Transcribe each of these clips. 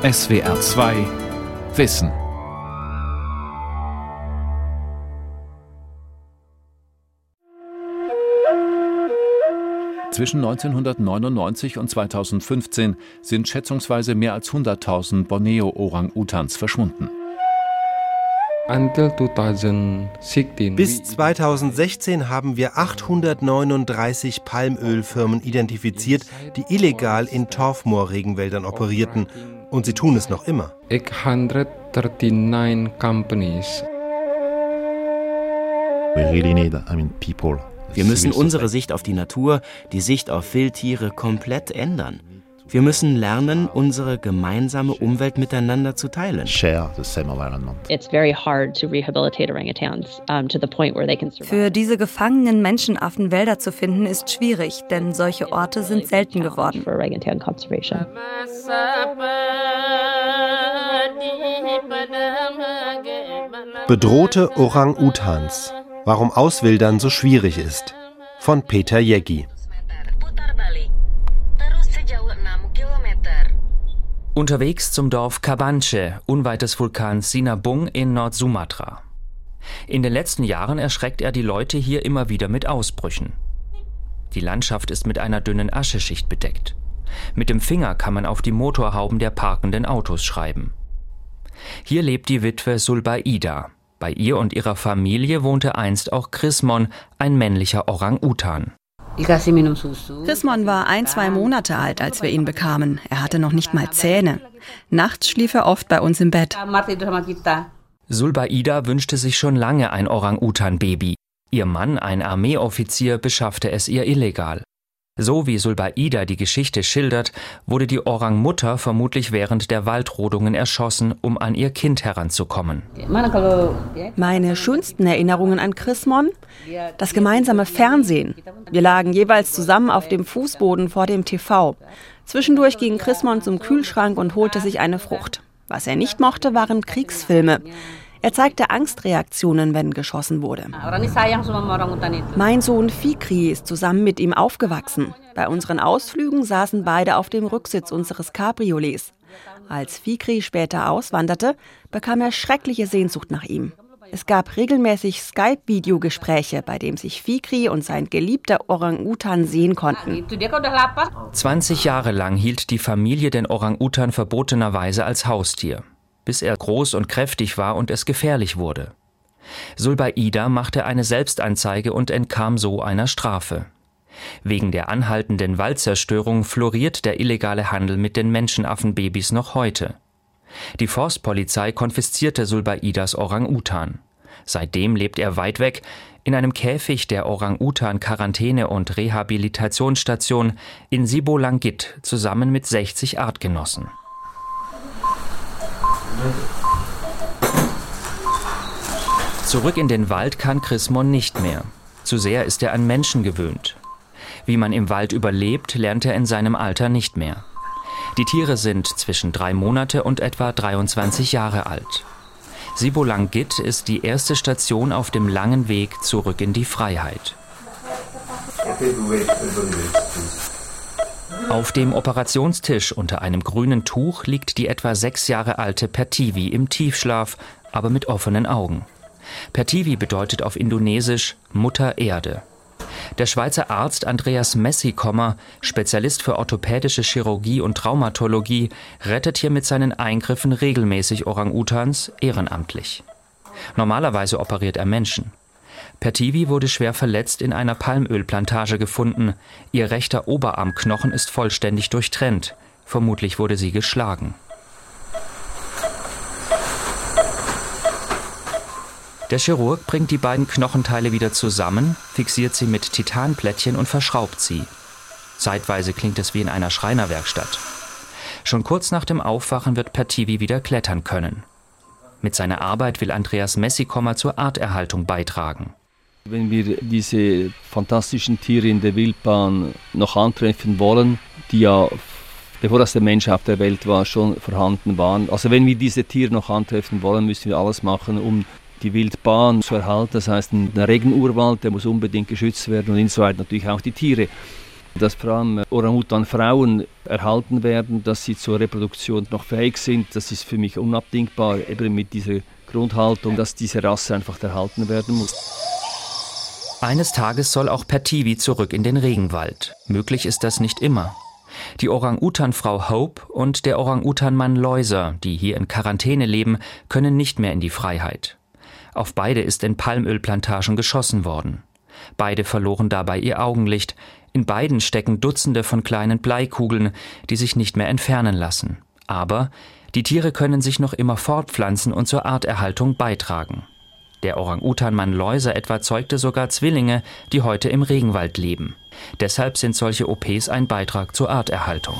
SWR 2 Wissen. Zwischen 1999 und 2015 sind schätzungsweise mehr als 100.000 Borneo-Orang-Utans verschwunden. Bis 2016 haben wir 839 Palmölfirmen identifiziert, die illegal in Torfmoor-Regenwäldern operierten. Und sie tun es noch immer. 839 companies. We really need, I mean, people. Wir müssen unsere Sicht auf die Natur, die Sicht auf Wildtiere komplett ändern. Wir müssen lernen, unsere gemeinsame Umwelt miteinander zu teilen. Für diese gefangenen Menschenaffen Wälder zu finden, ist schwierig, denn solche Orte sind selten geworden. Bedrohte Orang-Utans. Warum Auswildern so schwierig ist. Von Peter Jeggi. Unterwegs zum Dorf Kabanche, unweit des Vulkans Sinabung in Nord-Sumatra. In den letzten Jahren erschreckt er die Leute hier immer wieder mit Ausbrüchen. Die Landschaft ist mit einer dünnen Ascheschicht bedeckt. Mit dem Finger kann man auf die Motorhauben der parkenden Autos schreiben. Hier lebt die Witwe Sulbaida. Bei ihr und ihrer Familie wohnte einst auch Chrismon, ein männlicher Orang-Utan. Chrismon war ein, zwei Monate alt, als wir ihn bekamen. Er hatte noch nicht mal Zähne. Nachts schlief er oft bei uns im Bett. Sulbaida wünschte sich schon lange ein Orang-Utan-Baby. Ihr Mann, ein Armeeoffizier, beschaffte es ihr illegal. So wie Sulbaida die Geschichte schildert, wurde die Orang-Mutter vermutlich während der Waldrodungen erschossen, um an ihr Kind heranzukommen. Meine schönsten Erinnerungen an Chrismon? Das gemeinsame Fernsehen. Wir lagen jeweils zusammen auf dem Fußboden vor dem TV. Zwischendurch ging Chrismon zum Kühlschrank und holte sich eine Frucht. Was er nicht mochte, waren Kriegsfilme. Er zeigte Angstreaktionen, wenn geschossen wurde. Mein Sohn Fikri ist zusammen mit ihm aufgewachsen. Bei unseren Ausflügen saßen beide auf dem Rücksitz unseres Cabriolets. Als Fikri später auswanderte, bekam er schreckliche Sehnsucht nach ihm. Es gab regelmäßig Skype-Videogespräche, bei dem sich Fikri und sein geliebter Orang-Utan sehen konnten. 20 Jahre lang hielt die Familie den Orang-Utan verbotenerweise als Haustier bis er groß und kräftig war und es gefährlich wurde. Sulbaida machte eine Selbstanzeige und entkam so einer Strafe. Wegen der anhaltenden Waldzerstörung floriert der illegale Handel mit den Menschenaffenbabys noch heute. Die Forstpolizei konfiszierte Sulbaidas Orang-Utan. Seitdem lebt er weit weg in einem Käfig der Orang-Utan-Quarantäne- und Rehabilitationsstation in Sibolangit zusammen mit 60 Artgenossen. Zurück in den Wald kann Chrismon nicht mehr. Zu sehr ist er an Menschen gewöhnt. Wie man im Wald überlebt, lernt er in seinem Alter nicht mehr. Die Tiere sind zwischen drei Monate und etwa 23 Jahre alt. Sibolangit ist die erste Station auf dem langen Weg zurück in die Freiheit. Auf dem Operationstisch unter einem grünen Tuch liegt die etwa sechs Jahre alte Pertivi im Tiefschlaf, aber mit offenen Augen. Pertivi bedeutet auf Indonesisch Mutter Erde. Der Schweizer Arzt Andreas Messikommer, Spezialist für orthopädische Chirurgie und Traumatologie, rettet hier mit seinen Eingriffen regelmäßig Orang-Utans ehrenamtlich. Normalerweise operiert er Menschen. Pertivi wurde schwer verletzt in einer Palmölplantage gefunden. Ihr rechter Oberarmknochen ist vollständig durchtrennt. Vermutlich wurde sie geschlagen. Der Chirurg bringt die beiden Knochenteile wieder zusammen, fixiert sie mit Titanplättchen und verschraubt sie. Zeitweise klingt es wie in einer Schreinerwerkstatt. Schon kurz nach dem Aufwachen wird Pertivi wieder klettern können. Mit seiner Arbeit will Andreas Messikommer zur Arterhaltung beitragen. Wenn wir diese fantastischen Tiere in der Wildbahn noch antreffen wollen, die ja bevor das der Mensch auf der Welt war, schon vorhanden waren. Also wenn wir diese Tiere noch antreffen wollen, müssen wir alles machen, um die Wildbahn zu erhalten. Das heißt, der Regenurwald, der muss unbedingt geschützt werden und insoweit natürlich auch die Tiere. dass vor allem Orang-Utan-Frauen erhalten werden, dass sie zur Reproduktion noch fähig sind. Das ist für mich unabdingbar, eben mit dieser Grundhaltung, dass diese Rasse einfach erhalten werden muss. Eines Tages soll auch Pertivi zurück in den Regenwald. Möglich ist das nicht immer. Die Orang-Utan-Frau Hope und der Orang-Utan-Mann Loiser, die hier in Quarantäne leben, können nicht mehr in die Freiheit. Auf beide ist in Palmölplantagen geschossen worden. Beide verloren dabei ihr Augenlicht. In beiden stecken Dutzende von kleinen Bleikugeln, die sich nicht mehr entfernen lassen. Aber die Tiere können sich noch immer fortpflanzen und zur Arterhaltung beitragen. Der Orang-Utan-Mann Läuser etwa zeugte sogar Zwillinge, die heute im Regenwald leben. Deshalb sind solche OPs ein Beitrag zur Arterhaltung.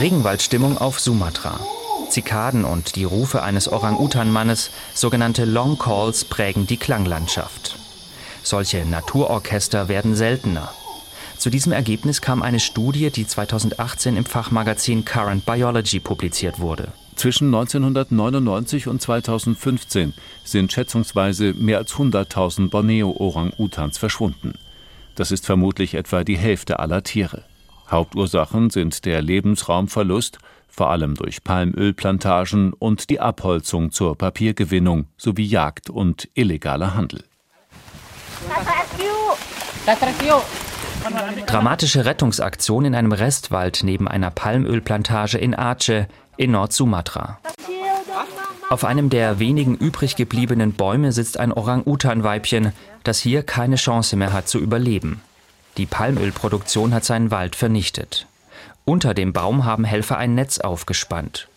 Regenwaldstimmung auf Sumatra. Zikaden und die Rufe eines Orang-Utan-Mannes, sogenannte Long Calls, prägen die Klanglandschaft. Solche Naturorchester werden seltener. Zu diesem Ergebnis kam eine Studie, die 2018 im Fachmagazin Current Biology publiziert wurde. Zwischen 1999 und 2015 sind schätzungsweise mehr als 100.000 Borneo-Orang-Utans verschwunden. Das ist vermutlich etwa die Hälfte aller Tiere. Hauptursachen sind der Lebensraumverlust, vor allem durch Palmölplantagen und die Abholzung zur Papiergewinnung sowie Jagd und illegaler Handel. Dramatische Rettungsaktion in einem Restwald neben einer Palmölplantage in Aceh in Nord-Sumatra. Auf einem der wenigen übrig gebliebenen Bäume sitzt ein Orang-Utan-Weibchen, das hier keine Chance mehr hat zu überleben. Die Palmölproduktion hat seinen Wald vernichtet. Unter dem Baum haben Helfer ein Netz aufgespannt.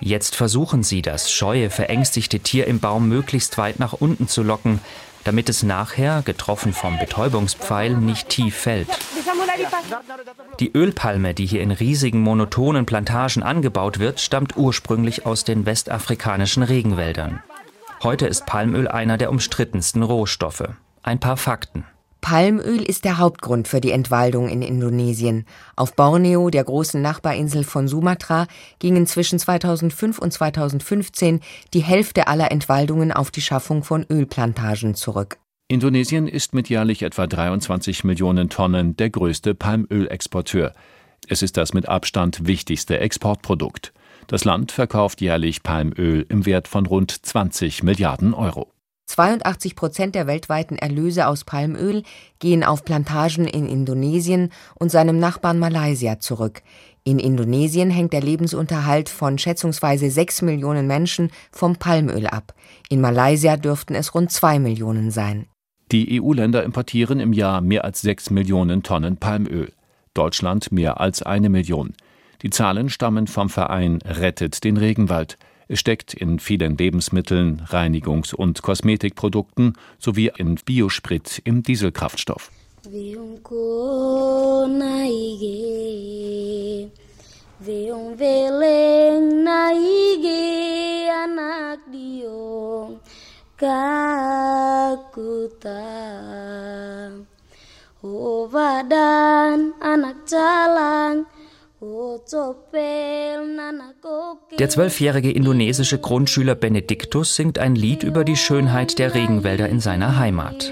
Jetzt versuchen sie, das scheue, verängstigte Tier im Baum möglichst weit nach unten zu locken, damit es nachher, getroffen vom Betäubungspfeil, nicht tief fällt. Die Ölpalme, die hier in riesigen monotonen Plantagen angebaut wird, stammt ursprünglich aus den westafrikanischen Regenwäldern. Heute ist Palmöl einer der umstrittensten Rohstoffe. Ein paar Fakten. Palmöl ist der Hauptgrund für die Entwaldung in Indonesien. Auf Borneo, der großen Nachbarinsel von Sumatra, gingen zwischen 2005 und 2015 die Hälfte aller Entwaldungen auf die Schaffung von Ölplantagen zurück. Indonesien ist mit jährlich etwa 23 Millionen Tonnen der größte Palmölexporteur. Es ist das mit Abstand wichtigste Exportprodukt. Das Land verkauft jährlich Palmöl im Wert von rund 20 Milliarden Euro. 82 Prozent der weltweiten Erlöse aus Palmöl gehen auf Plantagen in Indonesien und seinem Nachbarn Malaysia zurück. In Indonesien hängt der Lebensunterhalt von schätzungsweise sechs Millionen Menschen vom Palmöl ab. In Malaysia dürften es rund zwei Millionen sein. Die EU-Länder importieren im Jahr mehr als sechs Millionen Tonnen Palmöl. Deutschland mehr als eine Million. Die Zahlen stammen vom Verein Rettet den Regenwald. Steckt in vielen Lebensmitteln, Reinigungs- und Kosmetikprodukten sowie in Biosprit im Dieselkraftstoff. anak jalan der zwölfjährige indonesische Grundschüler Benediktus singt ein Lied über die Schönheit der Regenwälder in seiner Heimat.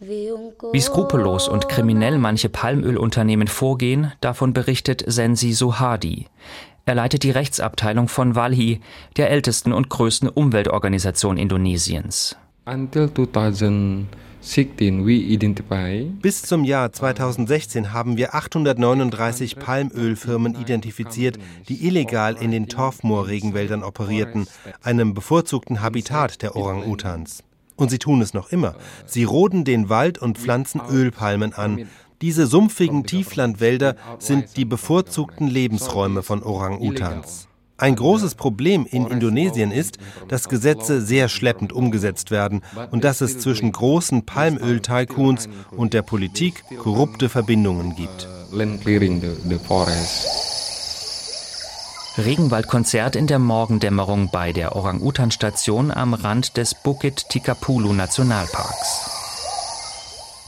Wie skrupellos und kriminell manche Palmölunternehmen vorgehen, davon berichtet Sensi Sohadi. Er leitet die Rechtsabteilung von Walhi, der ältesten und größten Umweltorganisation Indonesiens. Until 2000 bis zum Jahr 2016 haben wir 839 Palmölfirmen identifiziert, die illegal in den Torfmoor-Regenwäldern operierten, einem bevorzugten Habitat der Orang-Utans. Und sie tun es noch immer. Sie roden den Wald und pflanzen Ölpalmen an. Diese sumpfigen Tieflandwälder sind die bevorzugten Lebensräume von Orang-Utans. Ein großes Problem in Indonesien ist, dass Gesetze sehr schleppend umgesetzt werden und dass es zwischen großen Palmöl-Tycoons und der Politik korrupte Verbindungen gibt. Regenwaldkonzert in der Morgendämmerung bei der Orang-Utan-Station am Rand des Bukit Tikapulu Nationalparks.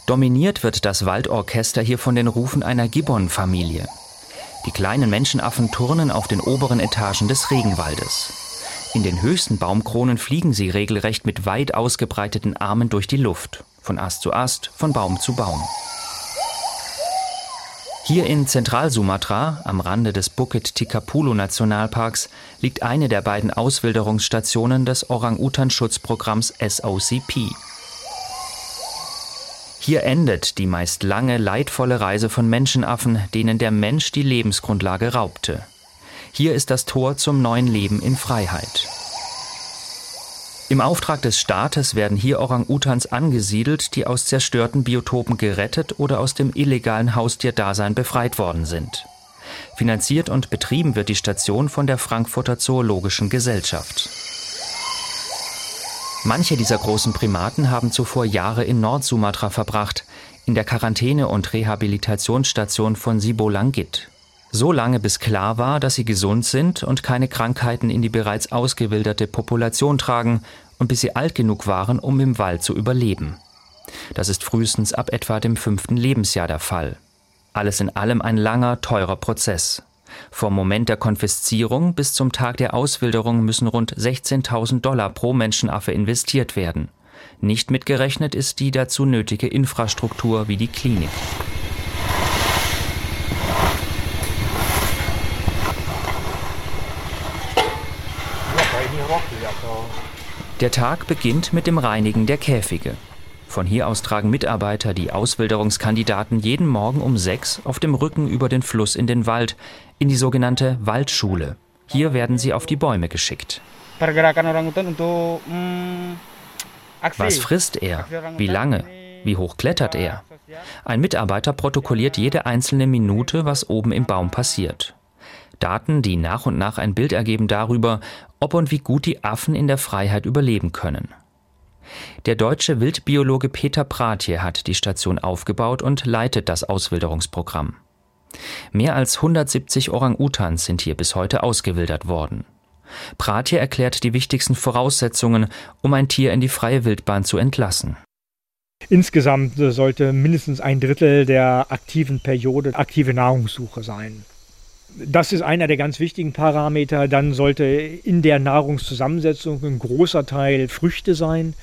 Dominiert wird das Waldorchester hier von den Rufen einer Gibbon-Familie. Die kleinen Menschenaffen turnen auf den oberen Etagen des Regenwaldes. In den höchsten Baumkronen fliegen sie regelrecht mit weit ausgebreiteten Armen durch die Luft. von Ast zu Ast, von Baum zu Baum. Hier in Zentralsumatra, am Rande des Bukit Tikapulu Nationalparks, liegt eine der beiden Auswilderungsstationen des Orang-Utan-Schutzprogramms SOCP. Hier endet die meist lange, leidvolle Reise von Menschenaffen, denen der Mensch die Lebensgrundlage raubte. Hier ist das Tor zum neuen Leben in Freiheit. Im Auftrag des Staates werden hier Orang-Utans angesiedelt, die aus zerstörten Biotopen gerettet oder aus dem illegalen Haustierdasein befreit worden sind. Finanziert und betrieben wird die Station von der Frankfurter Zoologischen Gesellschaft. Manche dieser großen Primaten haben zuvor Jahre in Nordsumatra verbracht, in der Quarantäne- und Rehabilitationsstation von Sibolangit. So lange bis klar war, dass sie gesund sind und keine Krankheiten in die bereits ausgewilderte Population tragen und bis sie alt genug waren, um im Wald zu überleben. Das ist frühestens ab etwa dem fünften Lebensjahr der Fall. Alles in allem ein langer, teurer Prozess. Vom Moment der Konfiszierung bis zum Tag der Auswilderung müssen rund 16.000 Dollar pro Menschenaffe investiert werden. Nicht mitgerechnet ist die dazu nötige Infrastruktur wie die Klinik. Der Tag beginnt mit dem Reinigen der Käfige. Von hier aus tragen Mitarbeiter die Auswilderungskandidaten jeden Morgen um sechs auf dem Rücken über den Fluss in den Wald, in die sogenannte Waldschule. Hier werden sie auf die Bäume geschickt. Was frisst er? Wie lange? Wie hoch klettert er? Ein Mitarbeiter protokolliert jede einzelne Minute, was oben im Baum passiert. Daten, die nach und nach ein Bild ergeben darüber, ob und wie gut die Affen in der Freiheit überleben können. Der deutsche Wildbiologe Peter Pratje hat die Station aufgebaut und leitet das Auswilderungsprogramm. Mehr als 170 Orang-Utans sind hier bis heute ausgewildert worden. Pratje erklärt die wichtigsten Voraussetzungen, um ein Tier in die freie Wildbahn zu entlassen. Insgesamt sollte mindestens ein Drittel der aktiven Periode aktive Nahrungssuche sein. Das ist einer der ganz wichtigen Parameter. Dann sollte in der Nahrungszusammensetzung ein großer Teil Früchte sein.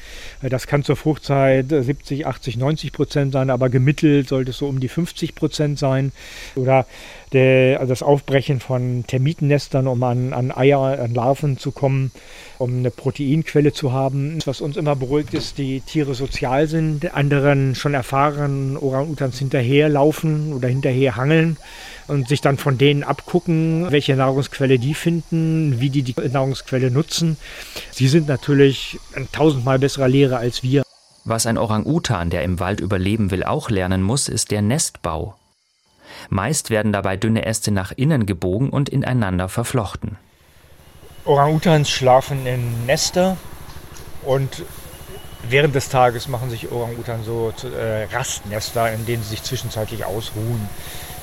Das kann zur Fruchtzeit 70, 80, 90 Prozent sein, aber gemittelt sollte es so um die 50 Prozent sein. Oder der, also das Aufbrechen von Termitennestern, um an, an Eier, an Larven zu kommen, um eine Proteinquelle zu haben. Was uns immer beruhigt ist, die Tiere sozial sind, anderen schon erfahrenen Orang-Utans hinterherlaufen oder hinterher hangeln und sich dann von denen abgucken, welche Nahrungsquelle die finden, wie die die Nahrungsquelle nutzen. Sie sind natürlich ein tausendmal besserer Lehrer als wir. Was ein Orang-Utan, der im Wald überleben will, auch lernen muss, ist der Nestbau. Meist werden dabei dünne Äste nach innen gebogen und ineinander verflochten. Orang-Utans schlafen in Nester und während des Tages machen sich Orang-Utan so äh, Rastnester, in denen sie sich zwischenzeitlich ausruhen.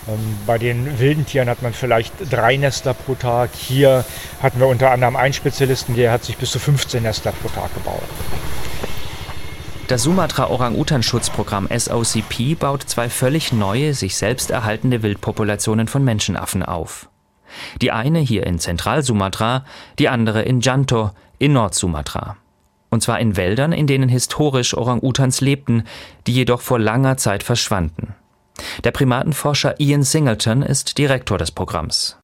Ähm, bei den wilden Tieren hat man vielleicht drei Nester pro Tag. Hier hatten wir unter anderem einen Spezialisten, der hat sich bis zu 15 Nester pro Tag gebaut. Das Sumatra Orang-Utan-Schutzprogramm SOCP baut zwei völlig neue, sich selbst erhaltende Wildpopulationen von Menschenaffen auf. Die eine hier in Zentralsumatra, die andere in Janto in Nordsumatra. Und zwar in Wäldern, in denen historisch Orang-Utans lebten, die jedoch vor langer Zeit verschwanden. Der Primatenforscher Ian Singleton ist Direktor des Programms.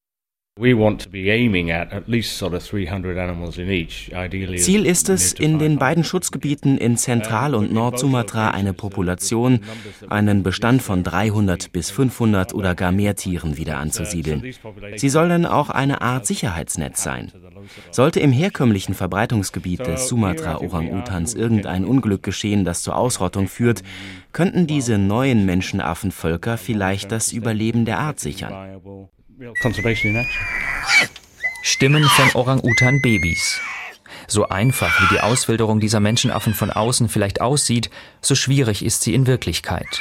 Ziel ist es, in den beiden Schutzgebieten in Zentral- und Nordsumatra eine Population, einen Bestand von 300 bis 500 oder gar mehr Tieren wieder anzusiedeln. Sie sollen auch eine Art Sicherheitsnetz sein. Sollte im herkömmlichen Verbreitungsgebiet des Sumatra-Orang-Utans irgendein Unglück geschehen, das zur Ausrottung führt, könnten diese neuen Menschenaffenvölker vielleicht das Überleben der Art sichern. Stimmen von Orang-Utan-Babys. So einfach wie die Auswilderung dieser Menschenaffen von außen vielleicht aussieht, so schwierig ist sie in Wirklichkeit.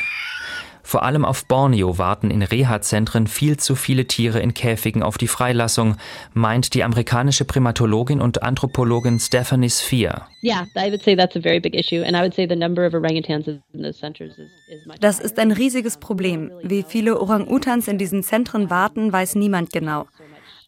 Vor allem auf Borneo warten in Reha-Zentren viel zu viele Tiere in Käfigen auf die Freilassung, meint die amerikanische Primatologin und Anthropologin Stephanie Sphere. Das ist ein riesiges Problem. Wie viele Orang-Utans in diesen Zentren warten, weiß niemand genau.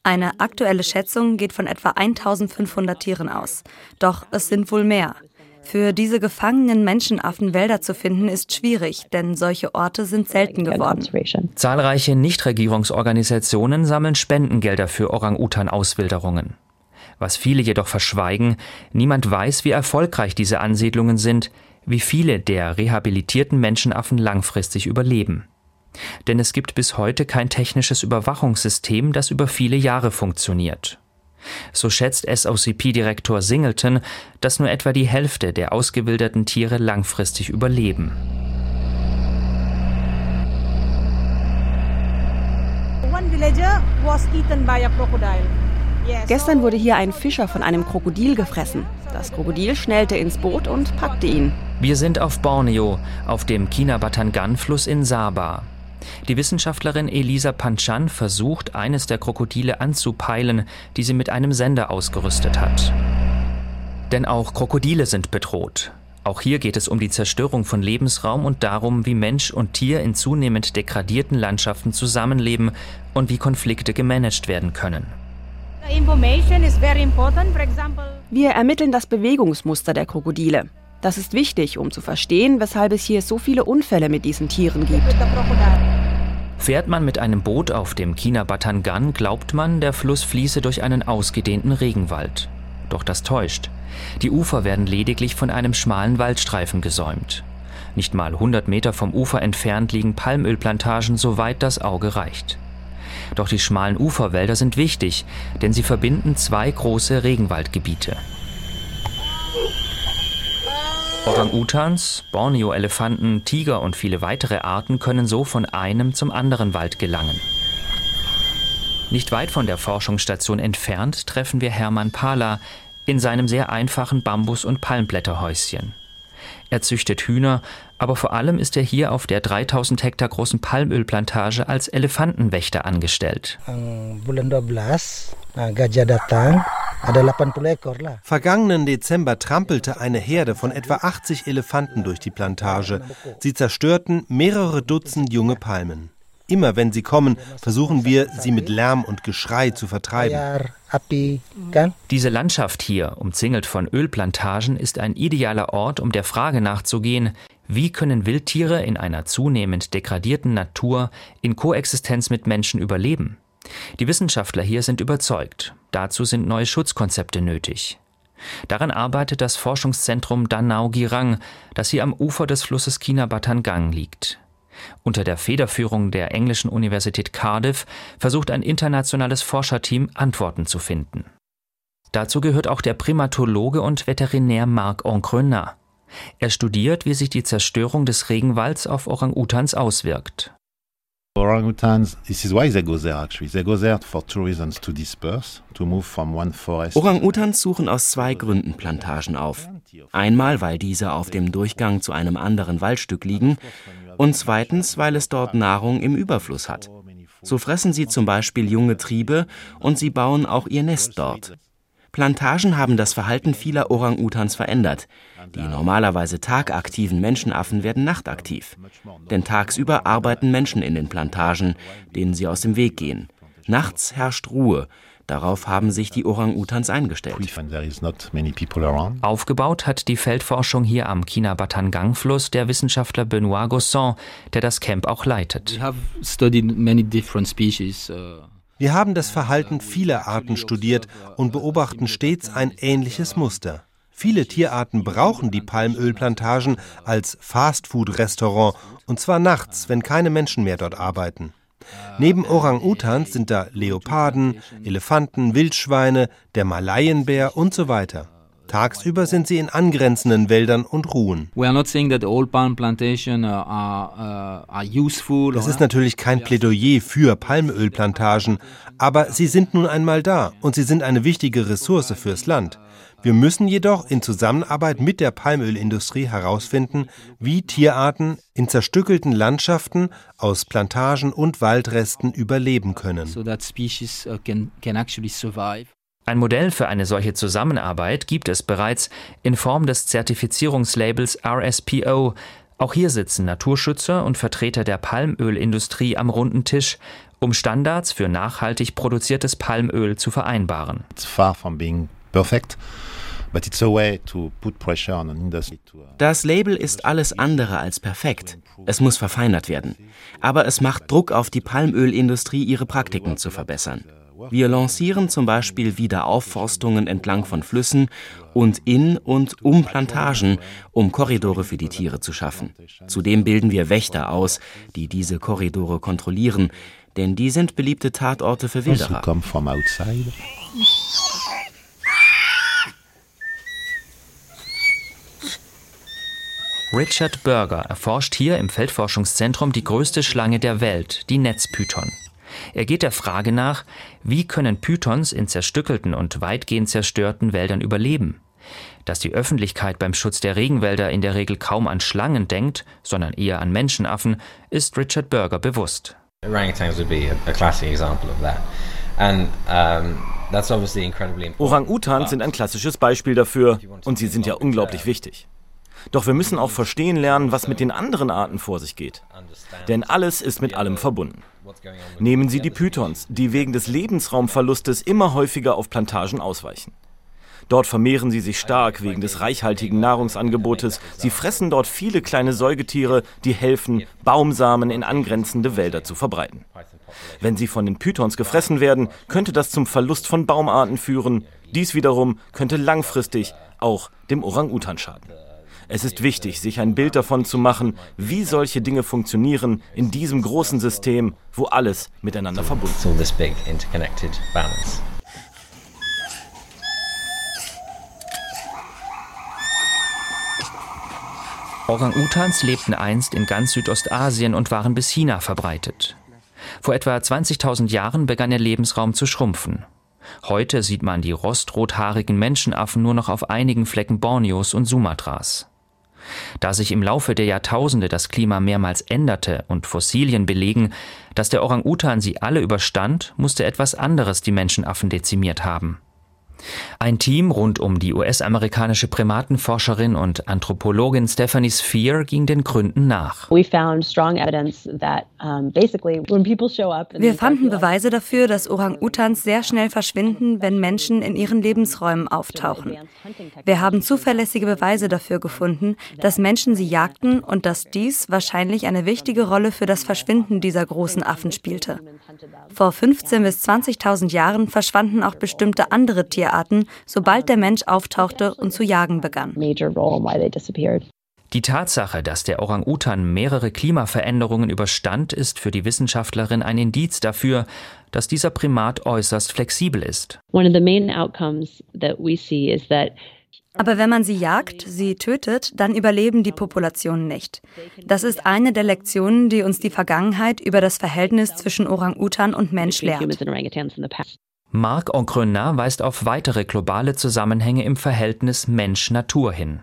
Eine aktuelle Schätzung geht von etwa 1500 Tieren aus. Doch es sind wohl mehr. Für diese gefangenen Menschenaffen Wälder zu finden, ist schwierig, denn solche Orte sind selten geworden. Zahlreiche Nichtregierungsorganisationen sammeln Spendengelder für Orang-Utan-Auswilderungen. Was viele jedoch verschweigen, niemand weiß, wie erfolgreich diese Ansiedlungen sind, wie viele der rehabilitierten Menschenaffen langfristig überleben. Denn es gibt bis heute kein technisches Überwachungssystem, das über viele Jahre funktioniert. So schätzt SOCP-Direktor Singleton, dass nur etwa die Hälfte der ausgewilderten Tiere langfristig überleben. Gestern wurde hier ein Fischer von einem Krokodil gefressen. Das Krokodil schnellte ins Boot und packte ihn. Wir sind auf Borneo, auf dem Kinabatangan-Fluss in Sabah. Die Wissenschaftlerin Elisa Panchan versucht, eines der Krokodile anzupeilen, die sie mit einem Sender ausgerüstet hat. Denn auch Krokodile sind bedroht. Auch hier geht es um die Zerstörung von Lebensraum und darum, wie Mensch und Tier in zunehmend degradierten Landschaften zusammenleben und wie Konflikte gemanagt werden können. Wir ermitteln das Bewegungsmuster der Krokodile. Das ist wichtig, um zu verstehen, weshalb es hier so viele Unfälle mit diesen Tieren gibt. Fährt man mit einem Boot auf dem China Batangan, glaubt man, der Fluss fließe durch einen ausgedehnten Regenwald. Doch das täuscht. Die Ufer werden lediglich von einem schmalen Waldstreifen gesäumt. Nicht mal 100 Meter vom Ufer entfernt liegen Palmölplantagen, soweit das Auge reicht. Doch die schmalen Uferwälder sind wichtig, denn sie verbinden zwei große Regenwaldgebiete. Orang-Utans, Borneo-Elefanten, Tiger und viele weitere Arten können so von einem zum anderen Wald gelangen. Nicht weit von der Forschungsstation entfernt treffen wir Hermann Pala in seinem sehr einfachen Bambus- und Palmblätterhäuschen. Er züchtet Hühner, aber vor allem ist er hier auf der 3000 Hektar großen Palmölplantage als Elefantenwächter angestellt. Vergangenen Dezember trampelte eine Herde von etwa 80 Elefanten durch die Plantage. Sie zerstörten mehrere Dutzend junge Palmen. Immer wenn sie kommen, versuchen wir, sie mit Lärm und Geschrei zu vertreiben. Diese Landschaft hier, umzingelt von Ölplantagen, ist ein idealer Ort, um der Frage nachzugehen, wie können Wildtiere in einer zunehmend degradierten Natur in Koexistenz mit Menschen überleben? Die Wissenschaftler hier sind überzeugt. Dazu sind neue Schutzkonzepte nötig. Daran arbeitet das Forschungszentrum Danao Girang, das hier am Ufer des Flusses Kinabatangang liegt. Unter der Federführung der englischen Universität Cardiff versucht ein internationales Forscherteam Antworten zu finden. Dazu gehört auch der Primatologe und Veterinär Marc Encrenat. Er studiert, wie sich die Zerstörung des Regenwalds auf Orang-Utans auswirkt. Orangutans, this is why they go there actually. They go there for two reasons to disperse, to move from one forest. Orang-Utans suchen aus zwei Gründen Plantagen auf. Einmal, weil diese auf dem Durchgang zu einem anderen Waldstück liegen und zweitens, weil es dort Nahrung im Überfluss hat. So fressen sie zum Beispiel junge Triebe und sie bauen auch ihr Nest dort. Plantagen haben das Verhalten vieler Orang-Utans verändert. Die normalerweise tagaktiven Menschenaffen werden nachtaktiv. Denn tagsüber arbeiten Menschen in den Plantagen, denen sie aus dem Weg gehen. Nachts herrscht Ruhe. Darauf haben sich die Orang-Utans eingestellt. Aufgebaut hat die Feldforschung hier am Kinabatangang-Fluss der Wissenschaftler Benoit Gosson, der das Camp auch leitet. Wir haben das Verhalten vieler Arten studiert und beobachten stets ein ähnliches Muster. Viele Tierarten brauchen die Palmölplantagen als Fastfood-Restaurant und zwar nachts, wenn keine Menschen mehr dort arbeiten. Neben Orang-Utans sind da Leoparden, Elefanten, Wildschweine, der Malayenbär und so weiter. Tagsüber sind sie in angrenzenden Wäldern und ruhen. Uh, uh, das ist natürlich kein Plädoyer für Palmölplantagen, aber sie sind nun einmal da und sie sind eine wichtige Ressource fürs Land. Wir müssen jedoch in Zusammenarbeit mit der Palmölindustrie herausfinden, wie Tierarten in zerstückelten Landschaften aus Plantagen und Waldresten überleben können. Uh, Ein Modell für eine solche Zusammenarbeit gibt es bereits in Form des Zertifizierungslabels RSPO. Auch hier sitzen Naturschützer und Vertreter der Palmölindustrie am runden Tisch, um Standards für nachhaltig produziertes Palmöl zu vereinbaren. Perfect. Das Label ist alles andere als perfekt. Es muss verfeinert werden. Aber es macht Druck auf die Palmölindustrie, ihre Praktiken zu verbessern. Wir lancieren zum Beispiel Wiederaufforstungen entlang von Flüssen und in und um Plantagen, um Korridore für die Tiere zu schaffen. Zudem bilden wir Wächter aus, die diese Korridore kontrollieren, denn die sind beliebte Tatorte für Wilderer. Richard Berger erforscht hier im Feldforschungszentrum die größte Schlange der Welt, die Netzpython. Er geht der Frage nach, wie können Pythons in zerstückelten und weitgehend zerstörten Wäldern überleben? Dass die Öffentlichkeit beim Schutz der Regenwälder in der Regel kaum an Schlangen denkt, sondern eher an Menschenaffen, ist Richard Berger bewusst. Orang-Utans sind ein klassisches Beispiel dafür und sie sind ja unglaublich wichtig. Doch wir müssen auch verstehen lernen, was mit den anderen Arten vor sich geht. Denn alles ist mit allem verbunden. Nehmen Sie die Pythons, die wegen des Lebensraumverlustes immer häufiger auf Plantagen ausweichen. Dort vermehren sie sich stark wegen des reichhaltigen Nahrungsangebotes. Sie fressen dort viele kleine Säugetiere, die helfen, Baumsamen in angrenzende Wälder zu verbreiten. Wenn sie von den Pythons gefressen werden, könnte das zum Verlust von Baumarten führen. Dies wiederum könnte langfristig auch dem Orang-Utan schaden. Es ist wichtig, sich ein Bild davon zu machen, wie solche Dinge funktionieren in diesem großen System, wo alles miteinander verbunden ist. Orang-Utans lebten einst in ganz Südostasien und waren bis China verbreitet. Vor etwa 20.000 Jahren begann ihr Lebensraum zu schrumpfen. Heute sieht man die rostrothaarigen Menschenaffen nur noch auf einigen Flecken Borneos und Sumatras. Da sich im Laufe der Jahrtausende das Klima mehrmals änderte und Fossilien belegen, dass der Orang-Utan sie alle überstand, musste etwas anderes die Menschenaffen dezimiert haben. Ein Team rund um die US-amerikanische Primatenforscherin und Anthropologin Stephanie Sphere ging den Gründen nach. Wir fanden Beweise dafür, dass Orang-Utans sehr schnell verschwinden, wenn Menschen in ihren Lebensräumen auftauchen. Wir haben zuverlässige Beweise dafür gefunden, dass Menschen sie jagten und dass dies wahrscheinlich eine wichtige Rolle für das Verschwinden dieser großen Affen spielte. Vor 15.000 bis 20.000 Jahren verschwanden auch bestimmte andere Tierarten Tierarten, sobald der Mensch auftauchte und zu jagen begann. Die Tatsache, dass der Orang-Utan mehrere Klimaveränderungen überstand, ist für die Wissenschaftlerin ein Indiz dafür, dass dieser Primat äußerst flexibel ist. Aber wenn man sie jagt, sie tötet, dann überleben die Populationen nicht. Das ist eine der Lektionen, die uns die Vergangenheit über das Verhältnis zwischen Orang-Utan und Mensch lehrt. Marc Engrenin weist auf weitere globale Zusammenhänge im Verhältnis Mensch-Natur hin.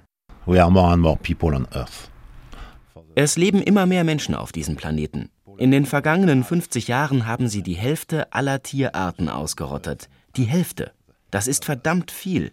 Es leben immer mehr Menschen auf diesem Planeten. In den vergangenen 50 Jahren haben sie die Hälfte aller Tierarten ausgerottet. Die Hälfte. Das ist verdammt viel.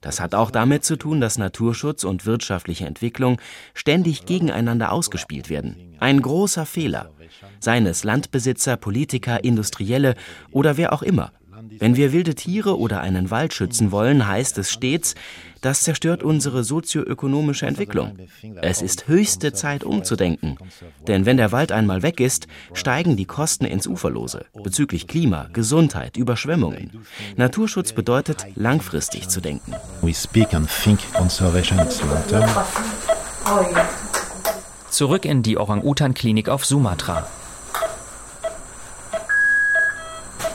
Das hat auch damit zu tun, dass Naturschutz und wirtschaftliche Entwicklung ständig gegeneinander ausgespielt werden. Ein großer Fehler. Seien es Landbesitzer, Politiker, Industrielle oder wer auch immer. Wenn wir wilde Tiere oder einen Wald schützen wollen, heißt es stets, das zerstört unsere sozioökonomische Entwicklung. Es ist höchste Zeit umzudenken. Denn wenn der Wald einmal weg ist, steigen die Kosten ins Uferlose bezüglich Klima, Gesundheit, Überschwemmungen. Naturschutz bedeutet, langfristig zu denken. Zurück in die Orang-Utan-Klinik auf Sumatra.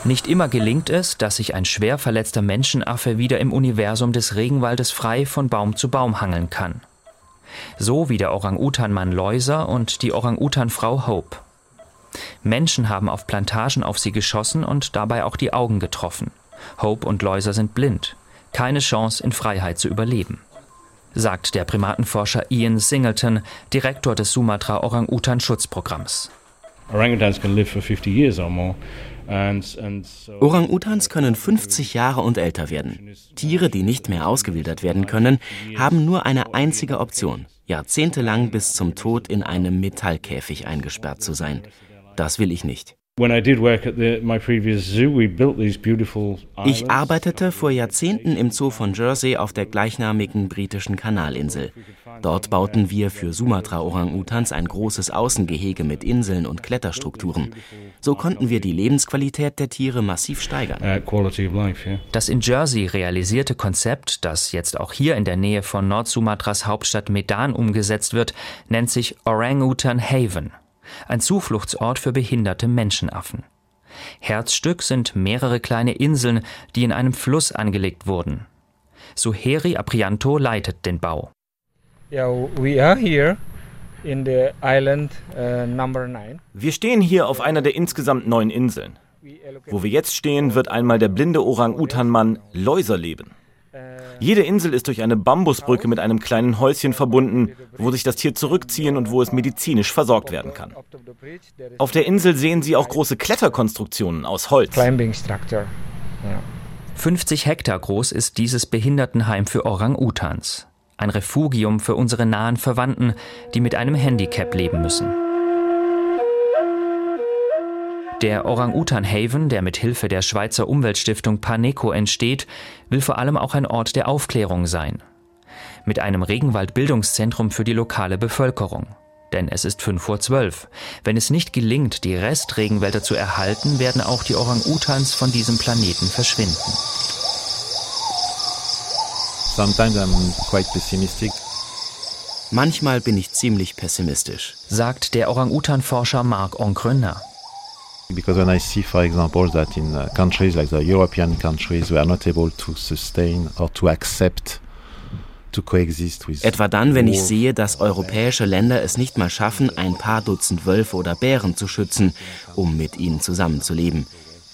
Nicht immer gelingt es, dass sich ein schwer verletzter Menschenaffe wieder im Universum des Regenwaldes frei von Baum zu Baum hangeln kann. So wie der Orang-Utan-Mann Loiser und die Orang-Utan-Frau Hope. Menschen haben auf Plantagen auf sie geschossen und dabei auch die Augen getroffen. Hope und Loiser sind blind. Keine Chance, in Freiheit zu überleben. Sagt der Primatenforscher Ian Singleton, Direktor des Sumatra Orang-Utan-Schutzprogramms. Orangutans can live for 50 years or more. Orang-Utans können 50 Jahre und älter werden. Tiere, die nicht mehr ausgewildert werden können, haben nur eine einzige Option, jahrzehntelang bis zum Tod in einem Metallkäfig eingesperrt zu sein. Das will ich nicht. Ich arbeitete vor Jahrzehnten im Zoo von Jersey auf der gleichnamigen britischen Kanalinsel. Dort bauten wir für Sumatra-Orang-Utans ein großes Außengehege mit Inseln und Kletterstrukturen. So konnten wir die Lebensqualität der Tiere massiv steigern. Das in Jersey realisierte Konzept, das jetzt auch hier in der Nähe von Nordsumatras Hauptstadt Medan umgesetzt wird, nennt sich Orang-Utan Haven ein Zufluchtsort für behinderte Menschenaffen. Herzstück sind mehrere kleine Inseln, die in einem Fluss angelegt wurden. Suheri Aprianto leitet den Bau. Uh, wir stehen hier auf einer der insgesamt neun Inseln. Wo wir jetzt stehen, wird einmal der blinde Orang-Utan-Mann Läuser leben. Jede Insel ist durch eine Bambusbrücke mit einem kleinen Häuschen verbunden, wo sich das Tier zurückziehen und wo es medizinisch versorgt werden kann. Auf der Insel sehen Sie auch große Kletterkonstruktionen aus Holz. 50 Hektar groß ist dieses Behindertenheim für Orang-Utans. Ein Refugium für unsere nahen Verwandten, die mit einem Handicap leben müssen. Der Orang-Utan Haven, der mit Hilfe der Schweizer Umweltstiftung Paneco entsteht, will vor allem auch ein Ort der Aufklärung sein. Mit einem Regenwaldbildungszentrum für die lokale Bevölkerung. Denn es ist 5 vor 12. Wenn es nicht gelingt, die Restregenwälder zu erhalten, werden auch die Orang-Utans von diesem Planeten verschwinden. Sometimes I'm quite pessimistic. Manchmal bin ich ziemlich pessimistisch, sagt der Orang-Utan-Forscher Marc Oncrenin. Because when I see, for example, that in uh, countries like the European countries, we are not able to sustain or to accept Etwa dann, wenn ich sehe, dass europäische Länder es nicht mal schaffen, ein paar Dutzend Wölfe oder Bären zu schützen, um mit ihnen zusammenzuleben.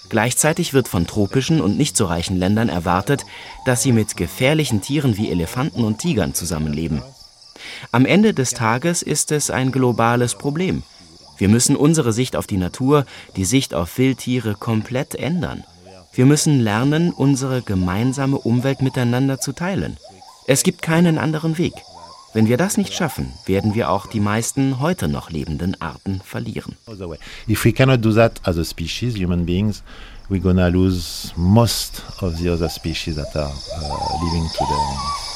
Gleichzeitig wird von tropischen und nicht so reichen Ländern erwartet, dass sie mit gefährlichen Tieren wie Elefanten und Tigern zusammenleben. Am Ende des Tages ist es ein globales Problem. Wir müssen unsere Sicht auf die Natur, die Sicht auf Wildtiere komplett ändern. Wir müssen lernen, unsere gemeinsame Umwelt miteinander zu teilen. Es gibt keinen anderen Weg. Wenn wir das nicht schaffen, werden wir auch die meisten heute noch lebenden Arten verlieren. If we cannot do that as a species, human beings, we're gonna lose most of the other species that are uh, living today.